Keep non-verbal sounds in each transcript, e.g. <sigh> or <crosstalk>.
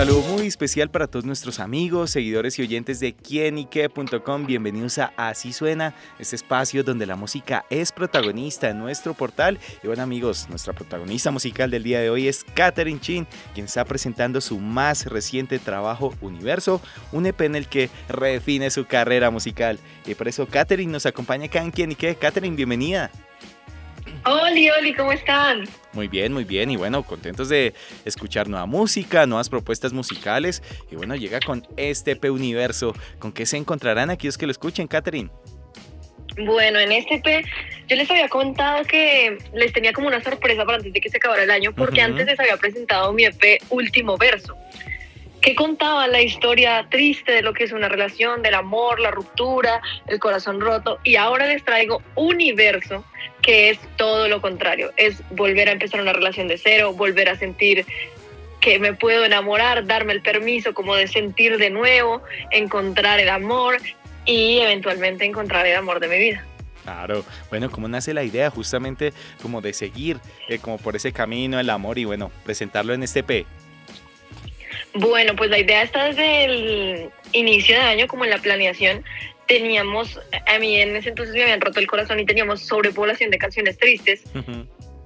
Saludo muy especial para todos nuestros amigos, seguidores y oyentes de quienique.com. Bienvenidos a Así Suena, este espacio donde la música es protagonista en nuestro portal. Y bueno amigos, nuestra protagonista musical del día de hoy es Katherine Chin, quien está presentando su más reciente trabajo Universo, un EP en el que redefine su carrera musical. Y por eso Katherine nos acompaña acá en Quienique. Katherine, bienvenida. Oli, Oli, ¿cómo están? Muy bien, muy bien. Y bueno, contentos de escuchar nueva música, nuevas propuestas musicales. Y bueno, llega con este P Universo. ¿Con qué se encontrarán aquellos que lo escuchen, Catherine? Bueno, en este P yo les había contado que les tenía como una sorpresa para antes de que se acabara el año, porque antes les había presentado mi EP Último Verso que contaba la historia triste de lo que es una relación, del amor, la ruptura, el corazón roto. Y ahora les traigo Universo, que es todo lo contrario. Es volver a empezar una relación de cero, volver a sentir que me puedo enamorar, darme el permiso como de sentir de nuevo, encontrar el amor y eventualmente encontrar el amor de mi vida. Claro, bueno, ¿cómo nace la idea justamente como de seguir eh, como por ese camino, el amor y bueno, presentarlo en este P? Bueno, pues la idea está desde el inicio de año, como en la planeación. Teníamos, a mí en ese entonces me habían roto el corazón y teníamos sobrepoblación de canciones tristes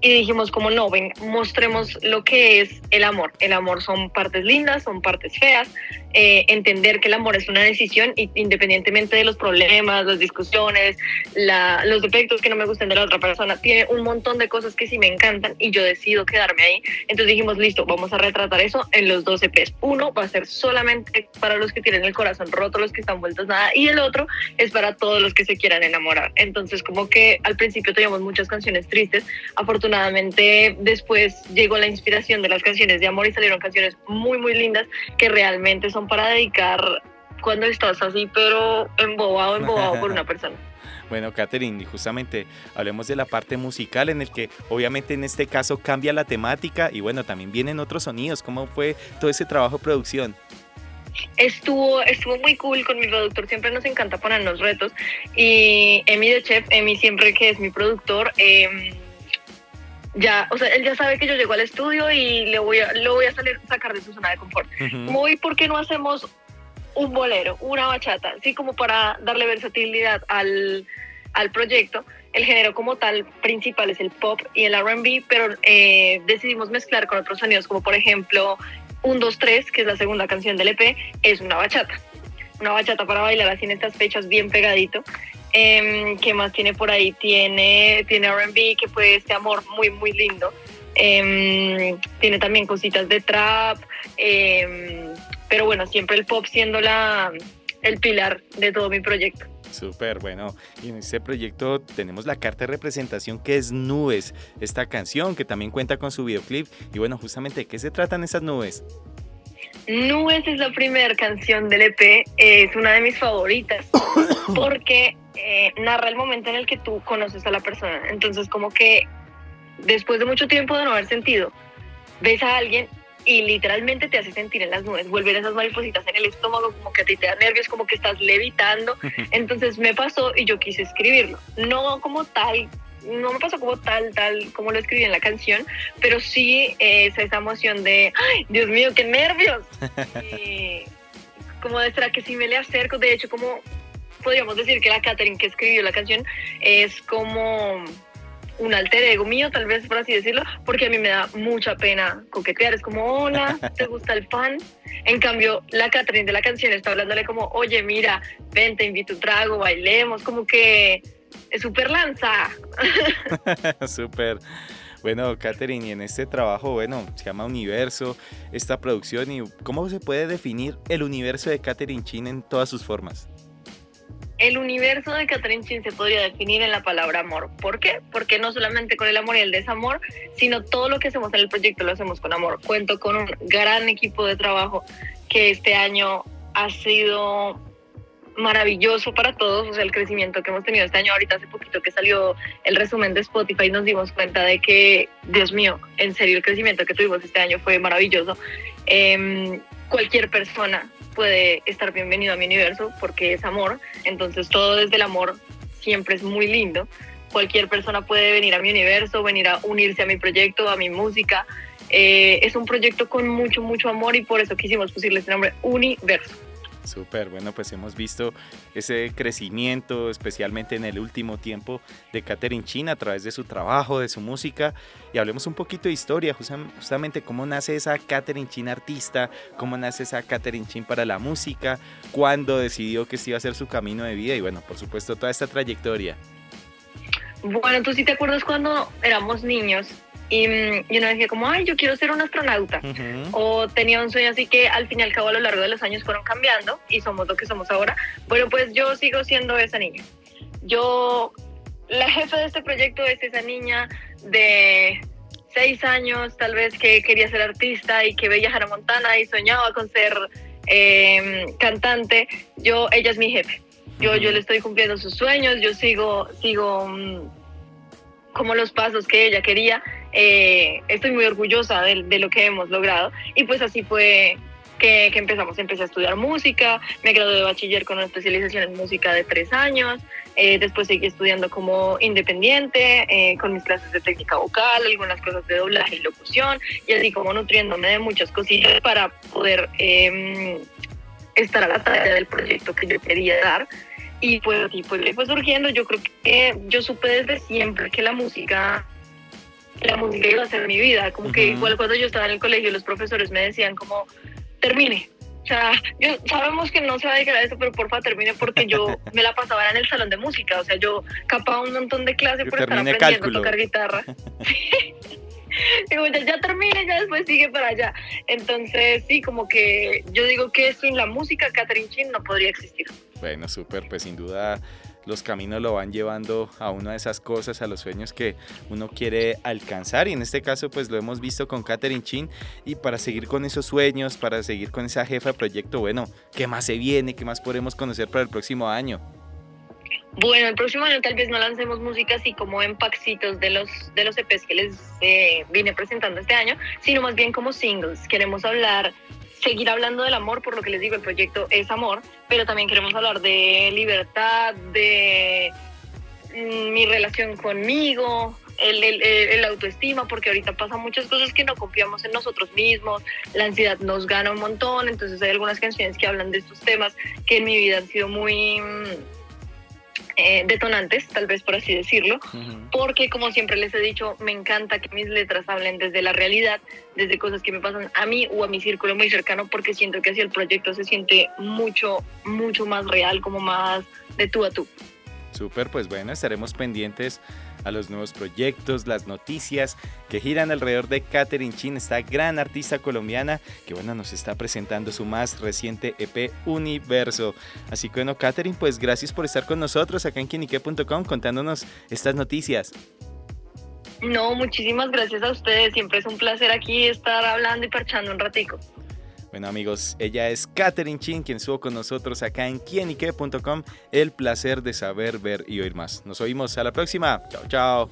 y dijimos como no, ven, mostremos lo que es el amor. El amor son partes lindas, son partes feas, eh, entender que el amor es una decisión independientemente de los problemas, las discusiones, los defectos que no me gusten de la otra persona, tiene un montón de cosas que sí me encantan y yo decido quedarme ahí. Entonces dijimos, listo, vamos a retratar eso en los dos EPs. Uno va a ser solamente para los que tienen el corazón roto, los que están vueltos nada, y el otro es para todos los que se quieran enamorar. Entonces como que al principio teníamos muchas canciones tristes, afortunadamente afortunadamente después llegó la inspiración de las canciones de amor y salieron canciones muy, muy lindas que realmente son para dedicar cuando estás así, pero embobado, <laughs> embobado por una persona. Bueno, Katherine, justamente hablemos de la parte musical en el que obviamente en este caso cambia la temática y bueno, también vienen otros sonidos. ¿Cómo fue todo ese trabajo de producción? Estuvo, estuvo muy cool con mi productor, siempre nos encanta ponernos retos y Emi de Chef, Emi siempre que es mi productor, eh, ya, o sea, él ya sabe que yo llego al estudio y le voy a, lo voy a salir, sacar de su zona de confort. Muy, ¿por qué no hacemos un bolero, una bachata? Así como para darle versatilidad al, al proyecto. El género como tal principal es el pop y el RB, pero eh, decidimos mezclar con otros sonidos, como por ejemplo Un, 2, 3, que es la segunda canción del EP, es una bachata. Una bachata para bailar así en estas fechas bien pegadito. Eh, ¿Qué más tiene por ahí? Tiene, tiene RB, que fue este amor muy, muy lindo. Em, tiene también cositas de trap. Em, pero bueno, siempre el pop siendo la, el pilar de todo mi proyecto. Súper, bueno, y en este proyecto tenemos la carta de representación que es Nubes, esta canción que también cuenta con su videoclip. Y bueno, justamente, ¿de qué se tratan esas nubes? Nubes es la primera canción del EP, es una de mis favoritas, <coughs> porque eh, narra el momento en el que tú conoces a la persona. Entonces, como que después de mucho tiempo de no haber sentido, ves a alguien y literalmente te hace sentir en las nubes, vuelven esas maripositas en el estómago, como que a ti te da nervios, como que estás levitando. Entonces me pasó y yo quise escribirlo. No como tal, no me pasó como tal, tal como lo escribí en la canción, pero sí es esa emoción de, ¡ay, Dios mío, qué nervios! <laughs> Y como de, ¿será que si me le acerco? De hecho, como podríamos decir que la Catherine que escribió la canción es como un alter ego mío, tal vez por así decirlo, porque a mí me da mucha pena coquetear. Es como, hola, <laughs> ¿te gusta el pan? En cambio, la Catherine de la canción está hablándole como, oye, mira, ven, te invito un trago, bailemos, como que es súper lanza. <laughs> <laughs> súper. Bueno, Catherine, y en este trabajo, bueno, se llama Universo, esta producción, y ¿cómo se puede definir el universo de Catherine Chin en todas sus formas? El universo de Catherine Chin se podría definir en la palabra amor. ¿Por qué? Porque no solamente con el amor y el desamor, sino todo lo que hacemos en el proyecto lo hacemos con amor. Cuento con un gran equipo de trabajo que este año ha sido maravilloso para todos, o sea, el crecimiento que hemos tenido este año, ahorita hace poquito que salió el resumen de Spotify, nos dimos cuenta de que, Dios mío, en serio, el crecimiento que tuvimos este año fue maravilloso. Em, cualquier persona puede estar bienvenido a mi universo porque es amor, entonces todo desde el amor siempre es muy lindo. Cualquier persona puede venir a mi universo, venir a unirse a mi proyecto, a mi música. Eh, es un proyecto con mucho, mucho amor y por eso quisimos pusirle este nombre Universo. Súper, bueno, pues hemos visto ese crecimiento, especialmente en el último tiempo, de Catherine Chin a través de su trabajo, de su música. Y hablemos un poquito de historia, justamente cómo nace esa Catherine Chin artista, cómo nace esa Catherine Chin para la música, cuándo decidió que este iba a ser su camino de vida y, bueno, por supuesto, toda esta trayectoria. Bueno, tú sí te acuerdas cuando éramos niños y, mm, y uno decía como, ay, yo quiero ser un astronauta. O tenía un sueño así que al fin y al cabo a lo largo de los años fueron cambiando y somos lo que somos ahora. Bueno, pues yo sigo siendo esa niña. Yo, la jefa de este proyecto es esa niña de seis años, tal vez que quería ser artista y que veía Hannah Montana y soñaba con ser em, cantante. Yo, ella es mi jefe. Yo, yo le estoy cumpliendo sus sueños, yo sigo, sigo mm, como los pasos que ella quería eh, estoy muy orgullosa de, lo que hemos logrado y pues así fue que, empezamos. Empecé a estudiar música, me gradué de bachiller con una especialización en música de tres años, eh, después seguí estudiando como independiente, eh, con mis clases de técnica vocal, algunas cosas de doblaje y locución, y así como nutriéndome de muchas cosillas para poder em, estar a la tarea del proyecto que yo quería dar. Y pues así pues, fue surgiendo, yo creo que yo supe desde siempre que la música la música iba a ser mi vida. Como que igual cuando yo estaba en el colegio, los profesores me decían como, termine. O sea, yo, sabemos que no se va a dedicar a esto, pero porfa termine porque yo me la pasaba en el salón de música. O sea, yo capaba un montón de clases por estar aprendiendo a tocar guitarra. <laughs> digo, ya, ya termine, ya después sigue para allá. Entonces, sí, como que yo digo que sin la música, Catherine Chin no podría existir. Bueno, súper, pues sin duda los caminos lo van llevando a una de esas cosas, a los sueños que uno quiere alcanzar. Y en este caso, pues lo hemos visto con Catherine Chin. Y para seguir con esos sueños, para seguir con esa jefa de proyecto, bueno, ¿qué más se viene? ¿Qué más podremos conocer para el próximo año? Bueno, el próximo año tal vez no lancemos música así como en paxitos de los, de los EPs que les eh, vine presentando este año, sino más bien como singles. Queremos hablar seguir hablando del amor, por lo que les digo, el proyecto es amor, pero también queremos hablar de libertad, de mm, mi relación conmigo, el, el, autoestima, porque ahorita pasan muchas cosas que no confiamos en nosotros mismos, la ansiedad nos gana un montón, entonces hay algunas canciones que hablan de estos temas que en mi vida han sido muy mm, eh, detonantes, tal vez por así decirlo, porque como siempre les he dicho, me encanta que mis letras hablen desde la realidad, desde cosas que me pasan a mí o a mi círculo muy cercano, porque siento que así el proyecto se siente mucho, mucho más real, como más de tú a tú. Súper, pues bueno, estaremos pendientes a los nuevos proyectos, las noticias que giran alrededor de Catherine Chin, esta gran artista colombiana que bueno, nos está presentando su más reciente EP Universo. Así que bueno, Catherine, pues gracias por estar con nosotros acá en quinique.com contándonos estas noticias. No, muchísimas gracias a ustedes. Siempre es un placer aquí estar hablando y parchando un ratico. Bueno amigos, ella es Katherine Chin, quien estuvo con nosotros acá en quienique.com. El placer de saber, ver y oír más. Nos oímos a la próxima. Chao, chao.